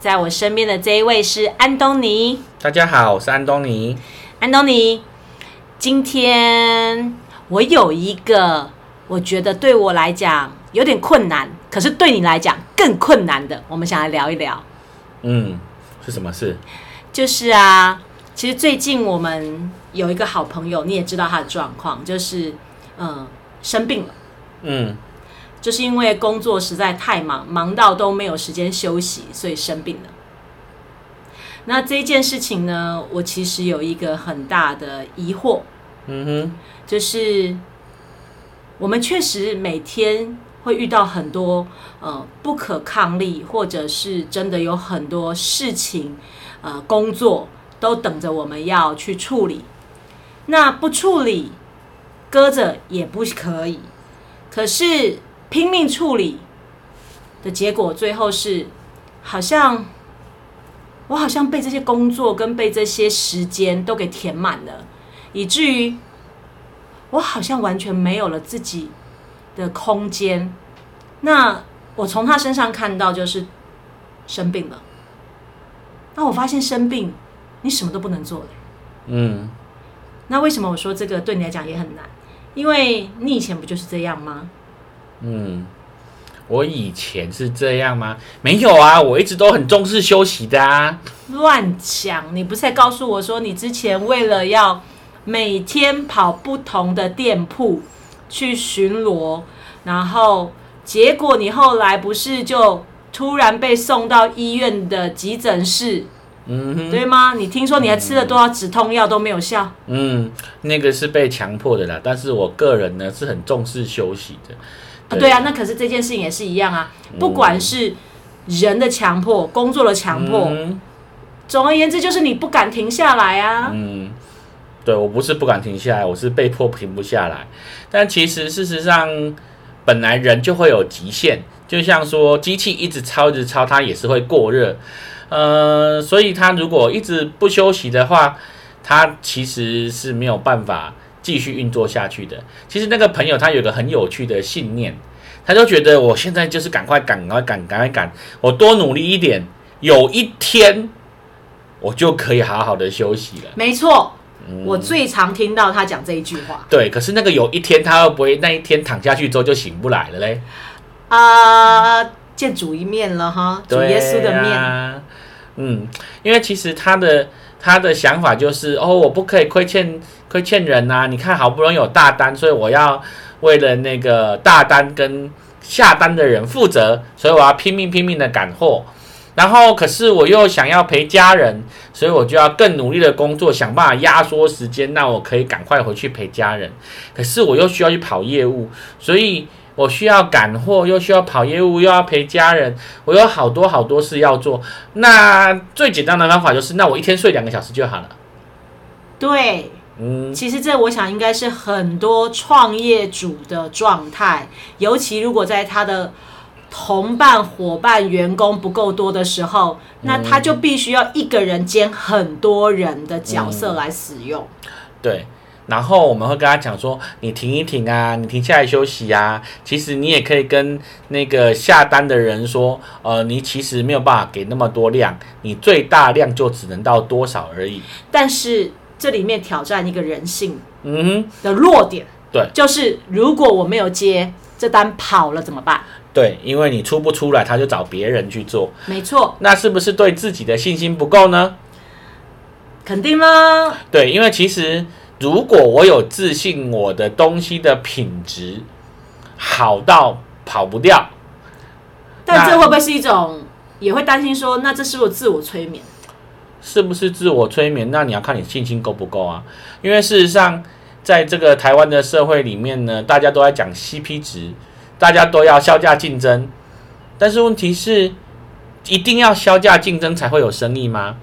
在我身边的这一位是安东尼。大家好，我是安东尼。安东尼，今天我有一个我觉得对我来讲有点困难，可是对你来讲更困难的，我们想来聊一聊。嗯，是什么事？就是啊，其实最近我们有一个好朋友，你也知道他的状况，就是嗯、呃生病了。嗯就是因为工作实在太忙，忙到都没有时间休息，所以生病了。那这件事情呢，我其实有一个很大的疑惑，嗯哼，就是我们确实每天会遇到很多呃不可抗力，或者是真的有很多事情，呃，工作都等着我们要去处理。那不处理，搁着也不可以。可是拼命处理的结果，最后是好像我好像被这些工作跟被这些时间都给填满了，以至于我好像完全没有了自己的空间。那我从他身上看到就是生病了。那我发现生病，你什么都不能做了。嗯，那为什么我说这个对你来讲也很难？因为你以前不就是这样吗？嗯，我以前是这样吗？没有啊，我一直都很重视休息的啊。乱讲！你不是还告诉我说，你之前为了要每天跑不同的店铺去巡逻，然后结果你后来不是就突然被送到医院的急诊室，嗯，对吗？你听说你还吃了多少止痛药都没有效？嗯，那个是被强迫的啦，但是我个人呢是很重视休息的。啊，对啊，那可是这件事情也是一样啊，不管是人的强迫、工作的强迫，嗯总而言之就是你不敢停下来啊。嗯，对我不是不敢停下来，我是被迫停不下来。但其实事实上，本来人就会有极限，就像说机器一直超一直超，它也是会过热。呃，所以它如果一直不休息的话，它其实是没有办法继续运作下去的。其实那个朋友他有个很有趣的信念，他就觉得我现在就是赶快赶，赶快赶，赶快赶，我多努力一点，有一天我就可以好好的休息了。没错，嗯我最常听到他讲这一句话对，可是那个有一天他会不会那一天躺下去之后就醒不来了嘞？啊、见主一面了哈，主耶稣的面。啊嗯，因为其实他的他的想法就是哦，我不可以亏欠亏欠人呐、你看好不容易有大单，所以我要为了那个大单跟下单的人负责，所以我要拼命拼命的赶货。然后，可是我又想要陪家人，所以我就要更努力的工作，想办法压缩时间，那我可以赶快回去陪家人。可是我又需要去跑业务，所以我需要赶货，又需要跑业务，又要陪家人，我有好多好多事要做。那最简单的方法就是，那我一天睡两个小时就好了。对，嗯，其实这我想应该是很多创业主的状态，尤其如果在他的同伴、伙伴、员工不够多的时候，那他就必须要一个人兼很多人的角色来使用。对。然后我们会跟他讲说，你停一停啊，你停下来休息啊。其实你也可以跟那个下单的人说，呃，你其实没有办法给那么多量，你最大量就只能到多少而已。但是这里面挑战一个人性嗯，的弱点，对，就是如果我没有接这单跑了怎么办？对，因为你出不出来，他就找别人去做，没错，那是不是对自己的信心不够呢？肯定啦。对，因为其实如果我有自信，我的东西的品质好到跑不掉，但这会不会是一种，也会担心说，那这是不是自我催眠？是不是自我催眠？那你要看你信心够不够啊。因为事实上，在这个台湾的社会里面呢，大家都在讲 CP 值，大家都要销价竞争，但是问题是，一定要销价竞争才会有生意吗？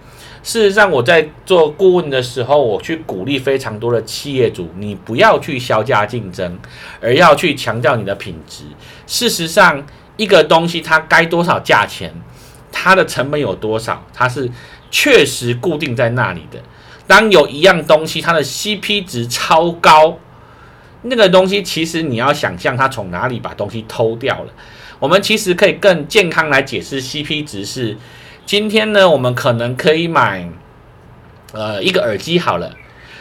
事实上，我在做顾问的时候，我去鼓励非常多的企业主，你不要去销价竞争，而要去强调你的品质。事实上，一个东西它该多少价钱，它的成本有多少，它是确实固定在那里的。当有一样东西它的 CP 值超高，那个东西其实你要想象它从哪里把东西偷掉了。我们其实可以更健康来解释 CP 值是。今天呢，我们可能可以买，呃，一个耳机好了。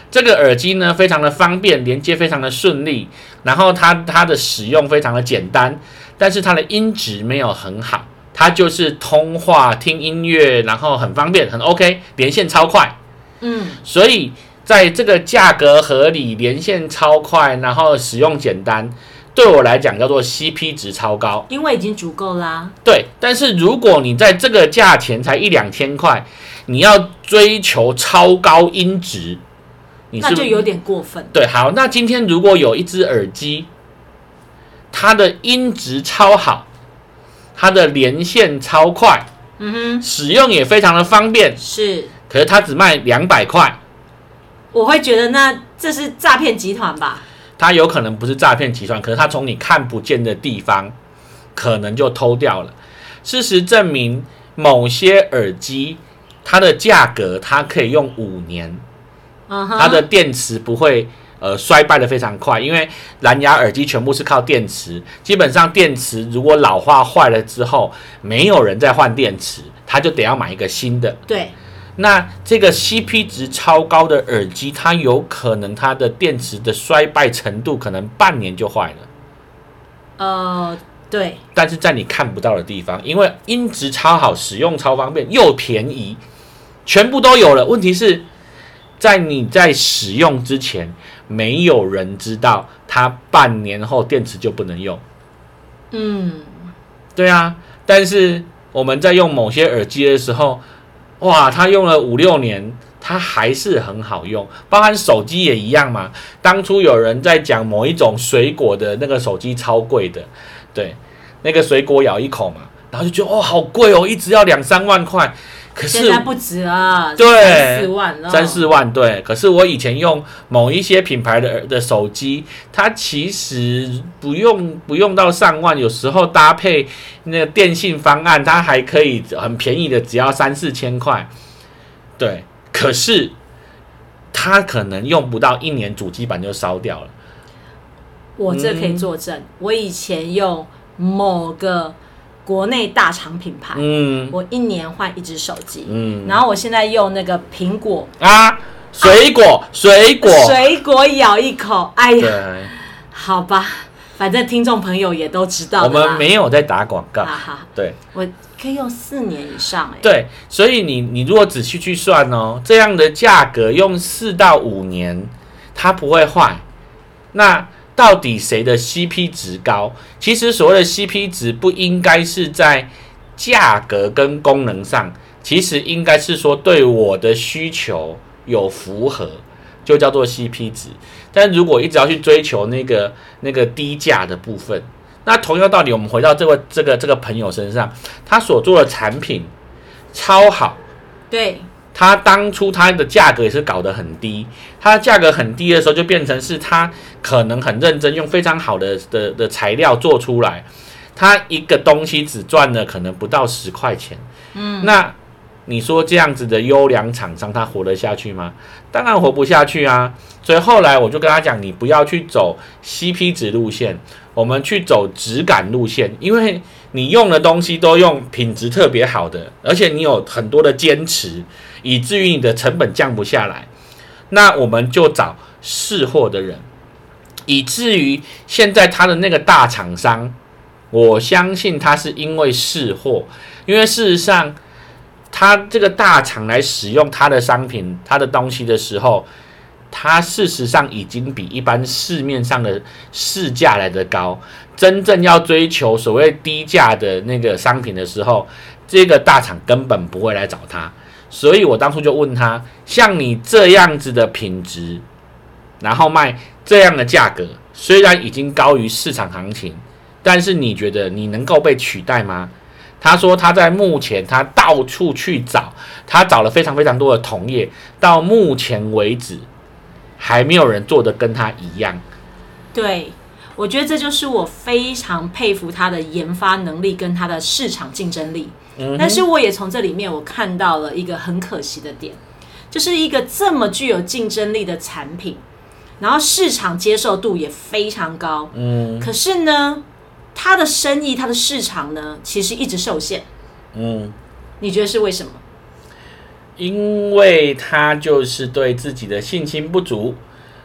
这个耳机呢，非常的方便，连接非常的顺利，然后它它的使用非常的简单，但是它的音质没有很好。它就是通话、听音乐，然后很方便，很 OK，连线超快。嗯，所以在这个价格合理、连线超快，然后使用简单。对我来讲叫做 CP 值超高，因为已经足够啦。对，但是如果你在这个价钱才一两千块，你要追求超高音质，那就有点过分。对，好，那今天如果有一只耳机，它的音质超好，它的连线超快，嗯哼，使用也非常的方便，是，可是它只卖两百块，我会觉得那这是诈骗集团吧？它有可能不是诈骗集团，可是它从你看不见的地方，可能就偷掉了。事实证明，某些耳机它的价格它可以用五年，它的电池不会呃衰败的非常快，因为蓝牙耳机全部是靠电池，基本上电池如果老化坏了之后，没有人再换电池，他就得要买一个新的。对。那这个 CP 值超高的耳机，它有可能它的电池的衰败程度可能半年就坏了。呃，对。但是在你看不到的地方，因为音质超好，使用超方便，又便宜，全部都有了。问题是在你在使用之前，没有人知道它半年后电池就不能用。嗯，对啊。但是我们在用某些耳机的时候。哇，他用了五六年，它还是很好用，包含手机也一样嘛。当初有人在讲某一种水果的那个手机超贵的，对，那个水果咬一口嘛，然后就觉得哦好贵哦，一直要两三万块。可是现在不止啊，对，三四万了，三四万对。可是我以前用某一些品牌的的手机，它其实不用不用到上万，有时候搭配那个电信方案，它还可以很便宜的，只要三四千块。对，可是它可能用不到一年，主机板就烧掉了。我这可以作证，我以前用某个。国内大厂品牌，嗯，我一年换一只手机，嗯，然后我现在用那个苹果啊，水果，水果，水果咬一口，哎呀，好吧，反正听众朋友也都知道，我们没有在打广告，哈哈，对，我可以用四年以上，哎，对，所以你你如果仔细去算哦，这样的价格用四到五年，它不会坏，那。到底谁的 CP 值高？其实所谓的 CP 值不应该是在价格跟功能上，其实应该是说对我的需求有符合，就叫做 CP 值。但如果一直要去追求那个那个低价的部分，那同样道理，我们回到这位这个这个朋友身上，他所做的产品超好，对。它当初它的价格也是搞得很低，它价格很低的时候，就变成是它可能很认真用非常好的的的材料做出来，它一个东西只赚了可能不到十块钱，嗯，那你说这样子的优良厂商，他活得下去吗？当然活不下去啊！所以后来我就跟他讲，你不要去走 CP 值路线，我们去走质感路线，因为你用的东西都用品质特别好的，而且你有很多的坚持。以至于你的成本降不下来，那我们就找试货的人。以至于现在他的那个大厂商，我相信他是因为试货，因为事实上他这个大厂来使用他的商品、他的东西的时候，他事实上已经比一般市面上的市价来的高。真正要追求所谓低价的那个商品的时候，这个大厂根本不会来找他。所以我当初就问他，像你这样子的品质，然后卖这样的价格，虽然已经高于市场行情，但是你觉得你能够被取代吗？他说他在目前他到处去找，他找了非常非常多的同业，到目前为止还没有人做的跟他一样。对，我觉得这就是我非常佩服他的研发能力跟他的市场竞争力。嗯但是我也从这里面我看到了一个很可惜的点，就是一个这么具有竞争力的产品，然后市场接受度也非常高，嗯可是呢，它的生意、它的市场呢，其实一直受限。嗯，你觉得是为什么？因为他就是对自己的信心不足，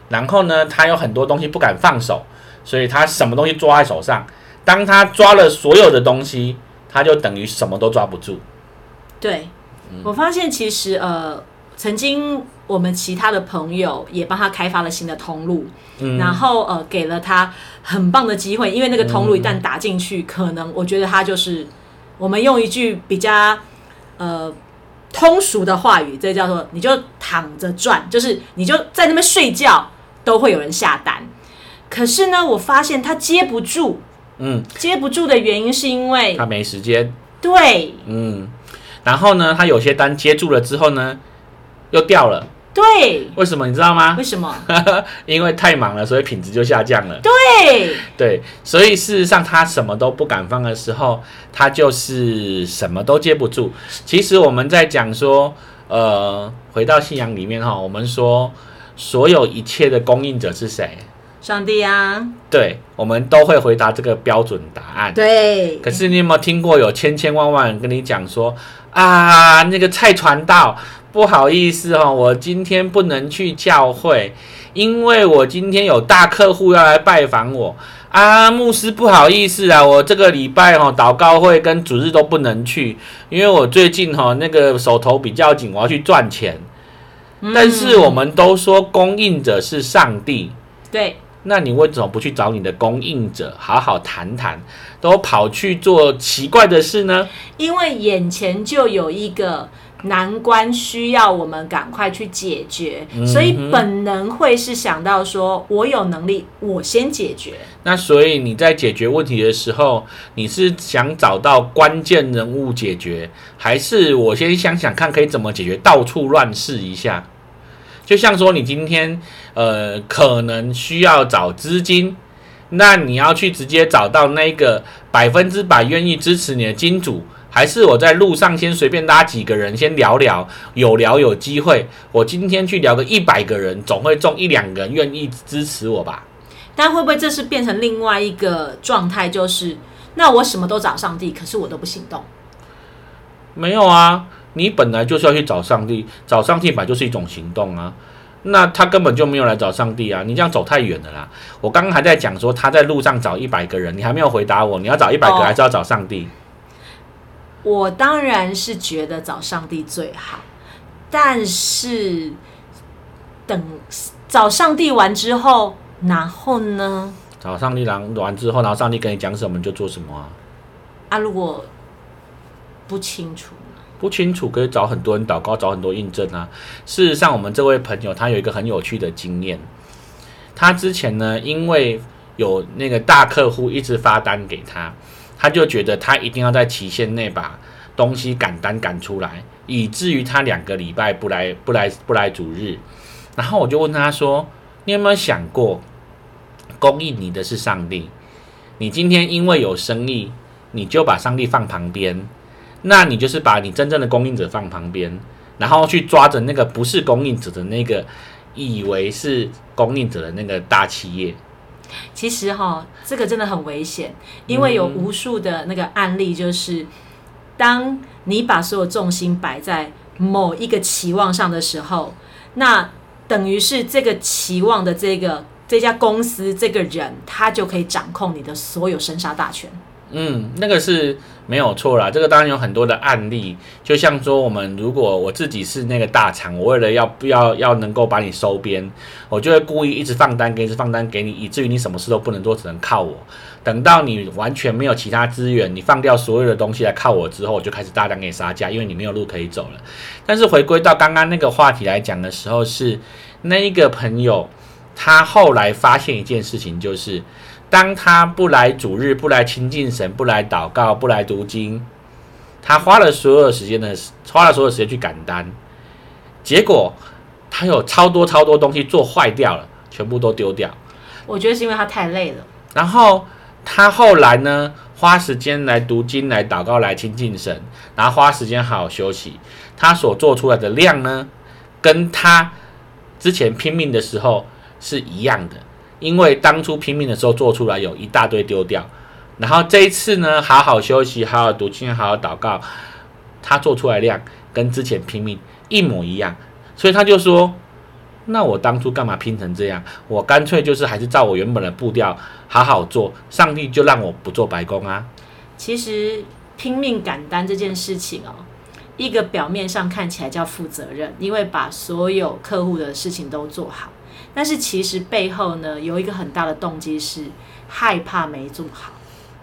然后呢，他有很多东西不敢放手，所以他什么东西抓在手上。当他抓了所有的东西，他就等于什么都抓不住。对，我发现其实呃，曾经我们其他的朋友也帮他开发了新的通路，嗯然后呃给了他很棒的机会，因为那个通路一旦打进去，可能我觉得他就是我们用一句比较呃通俗的话语，这叫做你就躺着赚，就是你就在那边睡觉都会有人下单。可是呢，我发现他接不住，嗯，接不住的原因是因为他没时间。对嗯，然后呢，他有些单接住了之后呢，又掉了。对，为什么你知道吗为？什么？因为太忙了，所以品质就下降了。对。对，所以事实上他什么都不敢放的时候，他就是什么都接不住。其实我们在讲说，呃，回到信仰里面哈，我们说所有一切的供应者是谁？上帝啊，对，我们都会回答这个标准答案。对，可是你有没有听过有千千万万人跟你讲说啊，那个蔡传道，不好意思哦，我今天不能去教会，因为我今天有大客户要来拜访我啊，牧师不好意思啊，我这个礼拜哦祷告会跟主日都不能去，因为我最近哈、那个手头比较紧，我要去赚钱。但是我们都说供应者是上帝，对那你为什么不去找你的供应者好好谈谈，都跑去做奇怪的事呢？因为眼前就有一个难关需要我们赶快去解决，嗯所以本能会是想到说，我有能力，我先解决。那所以你在解决问题的时候，你是想找到关键人物解决，还是我先想想看可以怎么解决，到处乱试一下？就像说你今天呃可能需要找资金，那你要去直接找到那个百分之百愿意支持你的金主，还是我在路上先随便拉几个人先聊聊，有聊有机会，我今天去聊个一百个人，总会中一两个人愿意支持我吧？但会不会这是变成另外一个状态？就是那我什么都找上帝，可是我都不行动。没有啊，你本来就是要去找上帝，找上帝本来就是一种行动啊。那他根本就没有来找上帝啊！你这样走太远了啦。我刚刚还在讲说他在路上找一百个人，你还没有回答我，你要找一百个哦还是要找上帝？我当然是觉得找上帝最好，但是等找上帝完之后，然后呢？找上帝完完之后，然后上帝跟你讲什么你就做什么啊？啊，如果不清楚呢？不清楚可以找很多人祷告，找很多印证啊。事实上，我们这位朋友他有一个很有趣的经验，他之前呢，因为有那个大客户一直发单给他，他就觉得他一定要在期限内把东西赶单赶出来，以至于他两个礼拜不来不来不来主日。然后我就问他说：“你有没有想过，供应你的是上帝？你今天因为有生意，你就把上帝放旁边。”那你就是把你真正的供应者放旁边，然后去抓着那个不是供应者的那个，以为是供应者的那个大企业。其实哈，这个真的很危险，因为有无数的那个案例，就是、当你把所有重心摆在某一个期望上的时候，那等于是这个期望的这个这家公司这个人，他就可以掌控你的所有生杀大权。嗯，那个是没有错啦。这个当然有很多的案例，就像说我们如果我自己是那个大厂，我为了要不要要能够把你收编，我就会故意一直放单给你，一直放单给你，以至于你什么事都不能做，只能靠我。等到你完全没有其他资源，你放掉所有的东西来靠我之后，我就开始大量给你杀价，因为你没有路可以走了。但是回归到刚刚那个话题来讲的时候，是那一个朋友，他后来发现一件事情，就是当他不来主日，不来亲近神，不来祷告，不来读经，他花了所有时间的，花了所有时间去赶单，结果他有超多超多东西做坏掉了，全部都丢掉。我觉得是因为他太累了。然后他后来呢，花时间来读经、来祷告、来亲近神，然后花时间好好休息。他所做出来的量呢，跟他之前拼命的时候是一样的，因为当初拼命的时候做出来有一大堆丢掉。然后这一次呢，好好休息，好好读经，好好祷告，他做出来量跟之前拼命一模一样，所以他就说：“那我当初干嘛拼成这样？我干脆就是还是照我原本的步调好好做，上帝就让我不做白工啊。”其实拼命赶单这件事情哦，一个表面上看起来叫负责任，因为把所有客户的事情都做好，但是其实背后呢，有一个很大的动机是害怕没做好。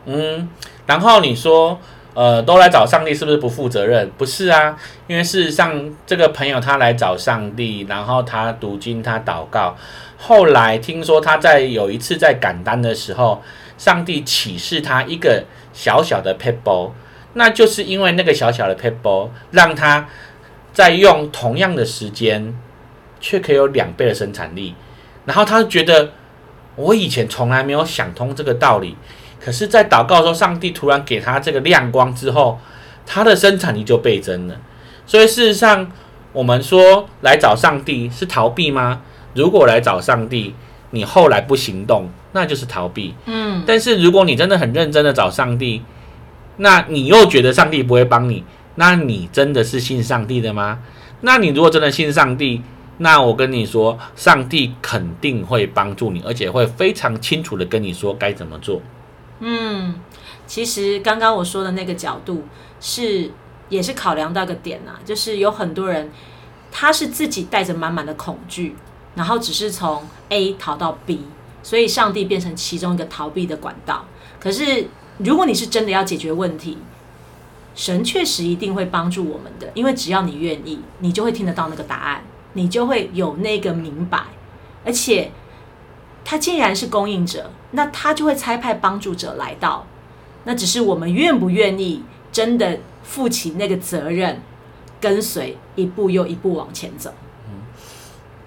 嗯，然后你说，呃，都来找上帝是不是不负责任？不是啊，因为事实上，这个朋友他来找上帝，然后他读经，他祷告，后来听说他在有一次在赶单的时候，上帝启示他一个小小的 pebble，那就是因为那个小小的 pebble，让他在用同样的时间，却可以有两倍的生产力，然后他觉得，我以前从来没有想通这个道理。可是，在祷告的时候，上帝突然给他这个亮光之后，他的生产力就倍增了。所以，事实上，我们说来找上帝是逃避吗？如果来找上帝，你后来不行动，那就是逃避。嗯，但是，如果你真的很认真的找上帝，那你又觉得上帝不会帮你，那你真的是信上帝的吗？那你如果真的信上帝，那我跟你说，上帝肯定会帮助你，而且会非常清楚的跟你说该怎么做。嗯，其实刚刚我说的那个角度是也是考量到个点呐，就是有很多人他是自己带着满满的恐惧，然后只是从 A 逃到 B，所以上帝变成其中一个逃避的管道。可是如果你是真的要解决问题，神确实一定会帮助我们的，因为只要你愿意，你就会听得到那个答案，你就会有那个明白，而且。他既然是供应者，那他就会差派帮助者来到。那只是我们愿不愿意真的负起那个责任，跟随一步又一步往前走。嗯，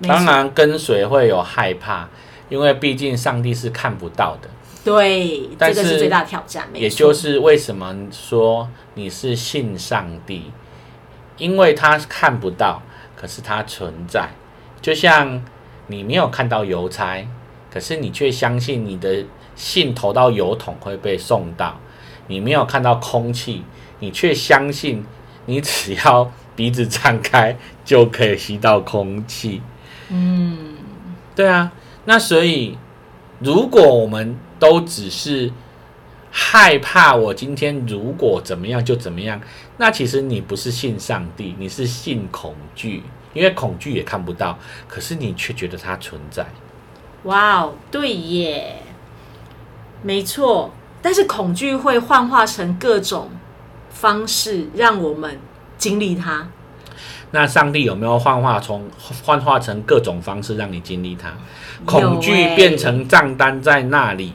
当然跟随会有害怕，因为毕竟上帝是看不到的。对，这个是最大的挑战。也就是为什么说你是信上帝，因为他看不到，可是它存在。就像你没有看到邮差。可是你却相信你的信投到邮筒会被送到，你没有看到空气，你却相信你只要鼻子张开就可以吸到空气。嗯，对啊，那所以如果我们都只是害怕我今天如果怎么样就怎么样，那其实你不是信上帝，你是信恐惧，因为恐惧也看不到，可是你却觉得它存在。哇哦，对耶，没错。但是恐惧会幻化成各种方式，让我们经历它。那上帝有没有幻化从幻化成各种方式让你经历它？恐惧变成账单在那里，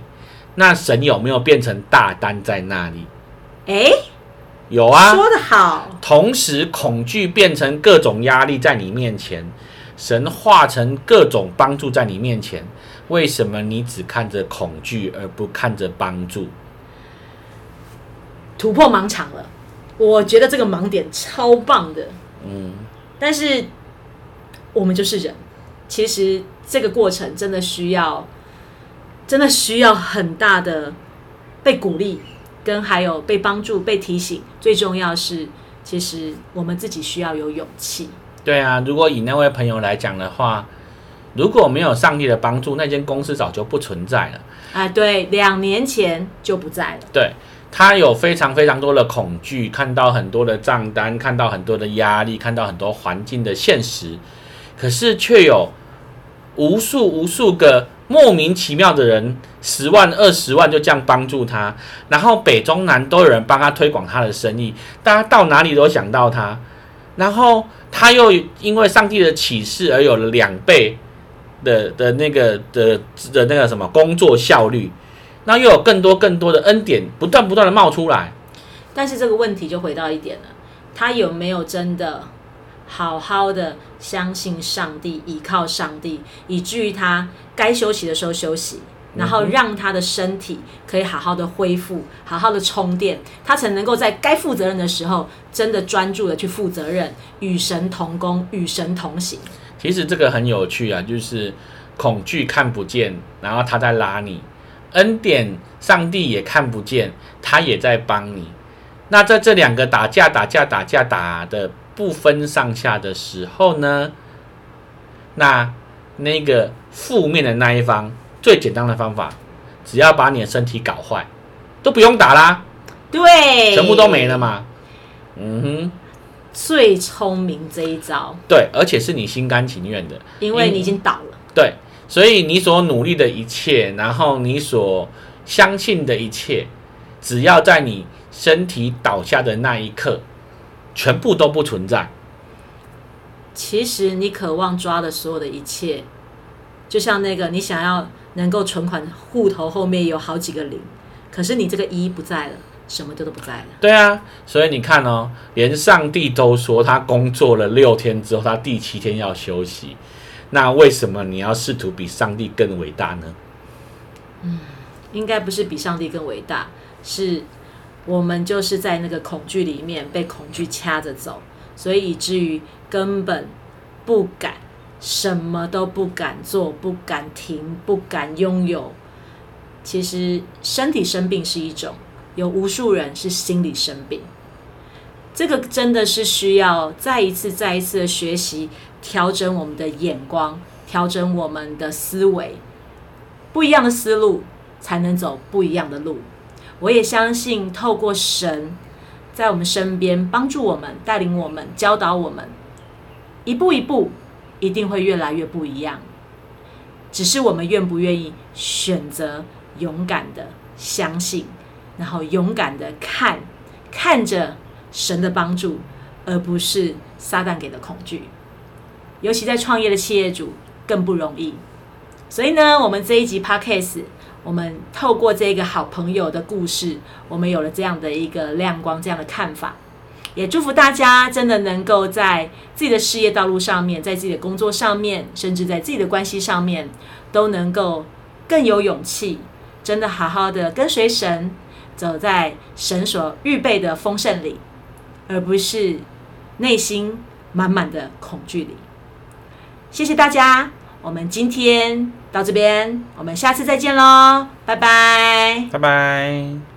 那神有没有变成大单在那里？哎，有啊，说得好。同时，恐惧变成各种压力在你面前。神化成各种帮助在你面前，为什么你只看着恐惧而不看着帮助？突破盲场了，我觉得这个盲点超棒的。嗯，但是我们就是人，其实这个过程真的需要，真的需要很大的被鼓励，跟还有被帮助、被提醒。最重要是，其实我们自己需要有勇气。对啊，如果以那位朋友来讲的话，如果没有上帝的帮助，那间公司早就不存在了。啊，对，两年前就不在了。对他有非常非常多的恐惧，看到很多的账单，看到很多的压力，看到很多环境的现实，可是却有无数无数个莫名其妙的人，十万二十万就这样帮助他，然后北中南都有人帮他推广他的生意，大家到哪里都想到他，然后。他又因为上帝的启示而有了两倍的的那个的的那个什么工作效率，那又有更多更多的恩典不断不断的冒出来。但是这个问题就回到一点了，他有没有真的好好的相信上帝，依靠上帝，以至于他该休息的时候休息，然后让他的身体可以好好的恢复，好好的充电，他才能够在该负责任的时候，真的专注的去负责任，与神同工，与神同行。其实这个很有趣啊，就是恐惧看不见，然后他在拉你；恩典，上帝也看不见，他也在帮你。那在这两个打架、打架、打架打的不分上下的时候呢，那那个负面的那一方，最简单的方法，只要把你的身体搞坏，都不用打啦，对，全部都没了嘛。嗯哼，最聪明这一招，对，而且是你心甘情愿的，因为你已经倒了。对，所以你所努力的一切，然后你所相信的一切，只要在你身体倒下的那一刻，全部都不存在。其实你渴望抓的所有的一切，就像那个你想要能够存款户头后面有好几个零，可是你这个一不在了，什么都都不在了。对啊，所以你看哦，连上帝都说他工作了六天之后，他第七天要休息。那为什么你要试图比上帝更伟大呢？嗯应该不是比上帝更伟大，是我们就是在那个恐惧里面被恐惧掐着走，所以以至于根本不敢，什么都不敢做，不敢停，不敢拥有。其实身体生病是一种，有无数人是心理生病，这个真的是需要再一次、再一次的学习，调整我们的眼光，调整我们的思维，不一样的思路。才能走不一样的路。我也相信，透过神在我们身边帮助我们、带领我们、教导我们，一步一步，一定会越来越不一样。只是我们愿不愿意选择勇敢的相信，然后勇敢的看，看着神的帮助，而不是撒旦给的恐惧。尤其在创业的企业主更不容易。所以呢，我们这一集 Podcast。我们透过这个好朋友的故事，我们有了这样的一个亮光，这样的看法。也祝福大家真的能够在自己的事业道路上面，在自己的工作上面，甚至在自己的关系上面，都能够更有勇气，真的好好的跟随神，走在神所预备的丰盛里，而不是内心满满的恐惧里。谢谢大家。我们今天到这边，我们下次再见喽，拜拜，拜拜。